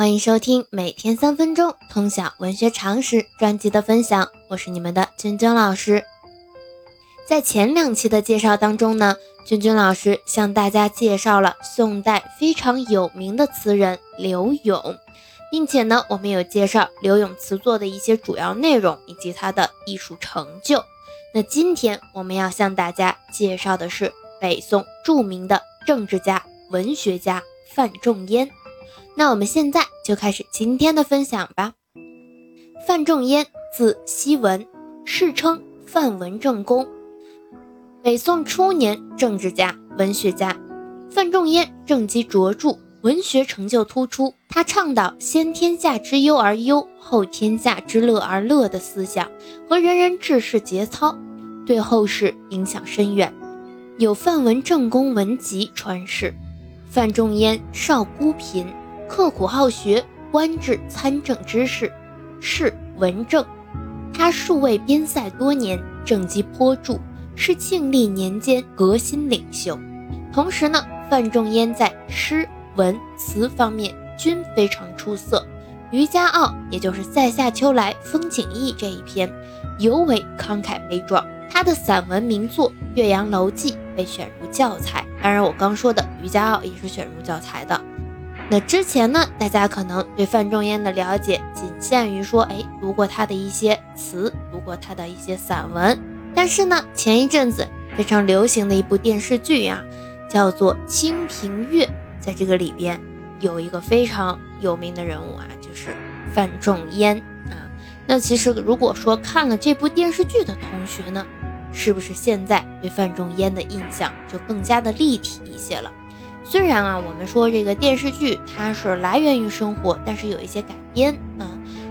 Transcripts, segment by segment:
欢迎收听每天三分钟通晓文学常识专辑的分享，我是你们的君君老师。在前两期的介绍当中呢，君君老师向大家介绍了宋代非常有名的词人柳永，并且呢，我们有介绍柳永词作的一些主要内容以及他的艺术成就。那今天我们要向大家介绍的是北宋著名的政治家、文学家范仲淹。那我们现在就开始今天的分享吧。范仲淹，字希文，世称范文正公，北宋初年政治家、文学家。范仲淹政绩卓著，文学成就突出。他倡导先天下之忧而忧，后天下之乐而乐的思想和仁人志士节操，对后世影响深远，有“范文正公文集”传世。范仲淹少孤贫。刻苦好学，官至参政之事，是文正。他数位边塞多年，政绩颇著，是庆历年间革新领袖。同时呢，范仲淹在诗文词方面均非常出色，《渔家傲》也就是《塞下秋来风景异》这一篇尤为慷慨悲壮。他的散文名作《岳阳楼记》被选入教材，当然我刚说的《渔家傲》也是选入教材的。那之前呢，大家可能对范仲淹的了解仅限于说，哎，读过他的一些词，读过他的一些散文。但是呢，前一阵子非常流行的一部电视剧呀，叫做《清平乐》，在这个里边有一个非常有名的人物啊，就是范仲淹啊。那其实如果说看了这部电视剧的同学呢，是不是现在对范仲淹的印象就更加的立体一些了？虽然啊，我们说这个电视剧它是来源于生活，但是有一些改编啊。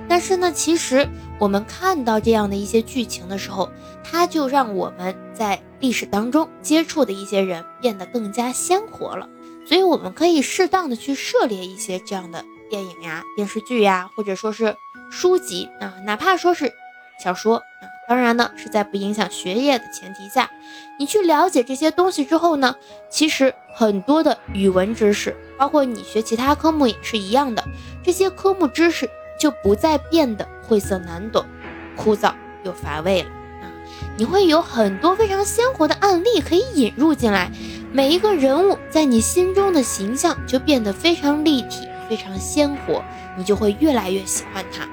但是呢，其实我们看到这样的一些剧情的时候，它就让我们在历史当中接触的一些人变得更加鲜活了。所以我们可以适当的去涉猎一些这样的电影呀、电视剧呀，或者说是书籍啊，哪怕说是小说啊。当然呢，是在不影响学业的前提下，你去了解这些东西之后呢，其实很多的语文知识，包括你学其他科目也是一样的，这些科目知识就不再变得晦涩难懂、枯燥又乏味了啊！你会有很多非常鲜活的案例可以引入进来，每一个人物在你心中的形象就变得非常立体、非常鲜活，你就会越来越喜欢他。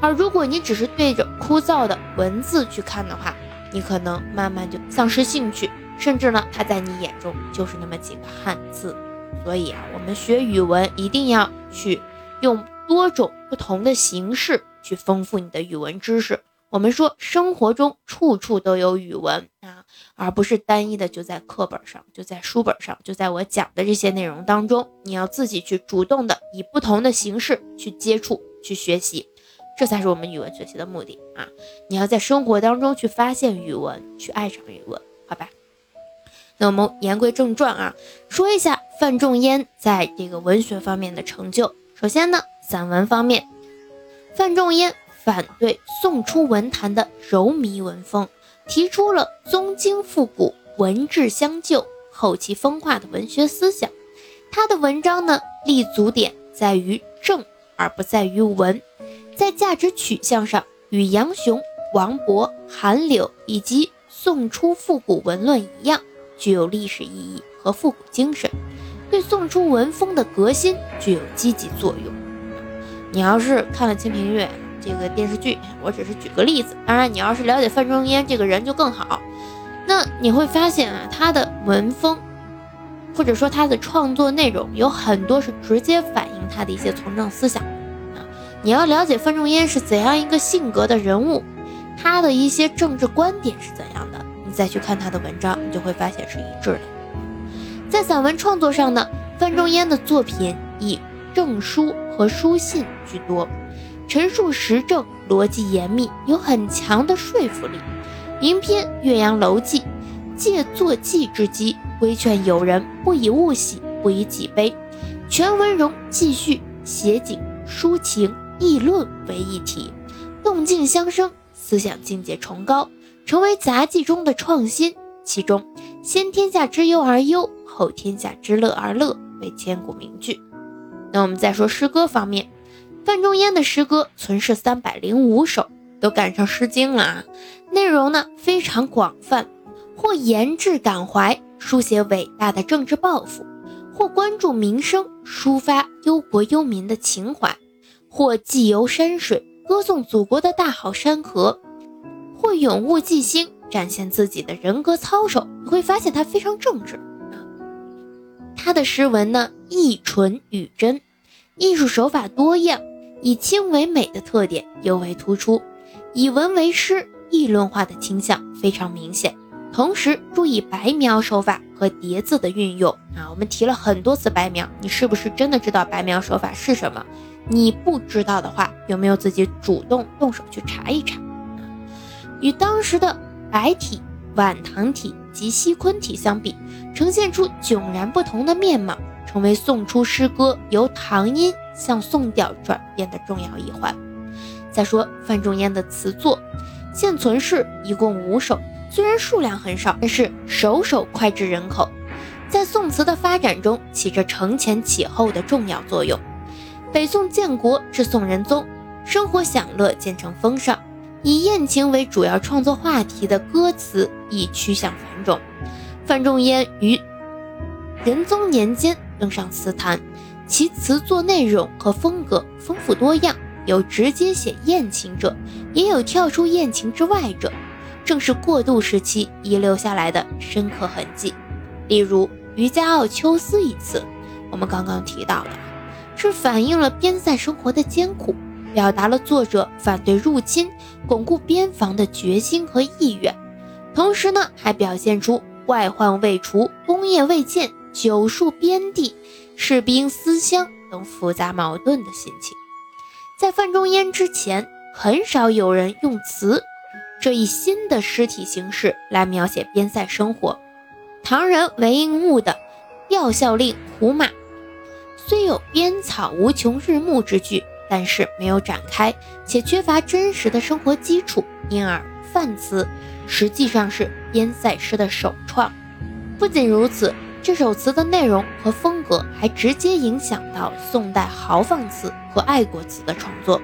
而如果你只是对着枯燥的文字去看的话，你可能慢慢就丧失兴趣，甚至呢，它在你眼中就是那么几个汉字。所以啊，我们学语文一定要去用多种不同的形式去丰富你的语文知识。我们说生活中处处都有语文啊，而不是单一的就在课本上，就在书本上，就在我讲的这些内容当中，你要自己去主动的以不同的形式去接触、去学习。这才是我们语文学习的目的啊！你要在生活当中去发现语文，去爱上语文，好吧？那我们言归正传啊，说一下范仲淹在这个文学方面的成就。首先呢，散文方面，范仲淹反对宋初文坛的柔靡文风，提出了宗经复古、文质相救、后期风化的文学思想。他的文章呢，立足点在于正，而不在于文。在价值取向上，与杨雄、王勃、韩柳以及宋初复古文论一样，具有历史意义和复古精神，对宋初文风的革新具有积极作用。你要是看了《清平乐》这个电视剧，我只是举个例子。当然，你要是了解范仲淹这个人就更好。那你会发现啊，他的文风，或者说他的创作内容，有很多是直接反映他的一些从政思想。你要了解范仲淹是怎样一个性格的人物，他的一些政治观点是怎样的，你再去看他的文章，你就会发现是一致的。在散文创作上呢，范仲淹的作品以证书和书信居多，陈述时政，逻辑严密，有很强的说服力。名篇《岳阳楼记》，借作记之机，规劝友人不以物喜，不以己悲，全文容记叙写景抒情。议论为一体，动静相生，思想境界崇高，成为杂技中的创新。其中“先天下之忧而忧，后天下之乐而乐”为千古名句。那我们再说诗歌方面，范仲淹的诗歌存世三百零五首，都赶上《诗经》了啊。内容呢非常广泛，或言志感怀，书写伟大的政治抱负；或关注民生，抒发忧国忧民的情怀；或寄游山水，歌颂祖国的大好山河；或咏物寄兴，展现自己的人格操守。你会发现他非常正直。他的诗文呢，意纯语真，艺术手法多样，以清为美的特点尤为突出，以文为诗，议论化的倾向非常明显。同时注意白描手法和叠字的运用啊，我们提了很多次白描，你是不是真的知道白描手法是什么？你不知道的话，有没有自己主动动手去查一查？与当时的白体、晚唐体及西昆体相比。呈现出迥然不同的面貌，成为宋初诗歌由唐音向宋调转变的重要一环。再说范仲淹的词作，现存世一共五首，虽然数量很少，但是首首脍炙人口，在宋词的发展中起着承前启后的重要作用。北宋建国至宋仁宗，生活享乐渐成风尚，以宴情为主要创作话题的歌词亦趋向繁荣。范仲淹于仁宗年间登上词坛，其词作内容和风格丰富多样，有直接写宴情者，也有跳出宴情之外者，正是过渡时期遗留下来的深刻痕迹。例如《渔家傲·秋思》一词，我们刚刚提到了，是反映了边塞生活的艰苦，表达了作者反对入侵、巩固边防的决心和意愿，同时呢，还表现出。外患未除，功业未建，久戍边地，士兵思乡等复杂矛盾的心情，在范仲淹之前，很少有人用词这一新的诗体形式来描写边塞生活。唐人韦应物的《吊孝令·胡马》，虽有“边草无穷日暮”之句，但是没有展开，且缺乏真实的生活基础，因而范词。实际上是边塞诗的首创。不仅如此，这首词的内容和风格还直接影响到宋代豪放词和爱国词的创作，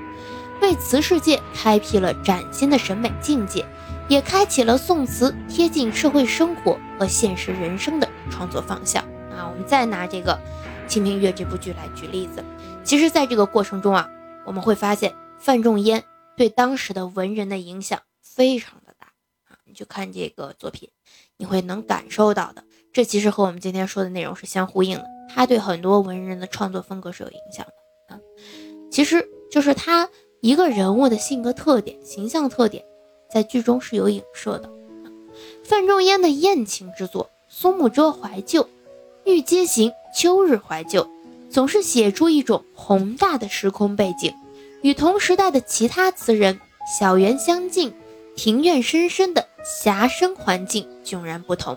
为词世界开辟了崭新的审美境界，也开启了宋词贴近社会生活和现实人生的创作方向。啊，我们再拿这个《清平乐》这部剧来举例子，其实，在这个过程中啊，我们会发现范仲淹对当时的文人的影响非常的大啊。你去看这个作品，你会能感受到的。这其实和我们今天说的内容是相呼应的。他对很多文人的创作风格是有影响的啊。其实就是他一个人物的性格特点、形象特点，在剧中是有影射的。范仲淹的艳情之作《苏幕遮怀旧》《玉阶行·秋日怀旧》，总是写出一种宏大的时空背景，与同时代的其他词人小园相近。庭院深深的遐生环境迥然不同，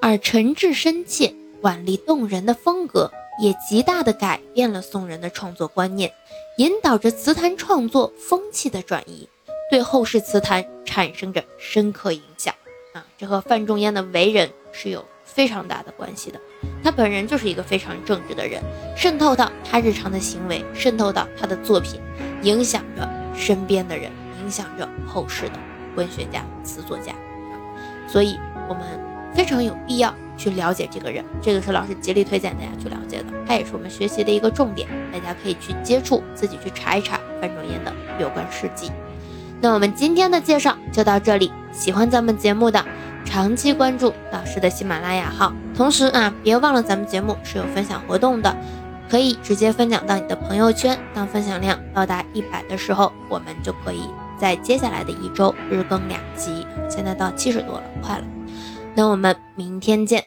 而诚挚深切、婉丽动人的风格也极大的改变了宋人的创作观念，引导着词坛创作风气的转移，对后世词坛产生着深刻影响。啊，这和范仲淹的为人是有非常大的关系的。他本人就是一个非常正直的人，渗透到他日常的行为，渗透到他的作品，影响着身边的人。影响着后世的文学家、词作家，所以我们非常有必要去了解这个人。这个是老师极力推荐大家去了解的，他也是我们学习的一个重点。大家可以去接触，自己去查一查范仲淹的有关事迹。那我们今天的介绍就到这里。喜欢咱们节目的，长期关注老师的喜马拉雅号。同时啊，别忘了咱们节目是有分享活动的，可以直接分享到你的朋友圈。当分享量到达一百的时候，我们就可以。在接下来的一周日更两集，现在到七十多了，快了。那我们明天见。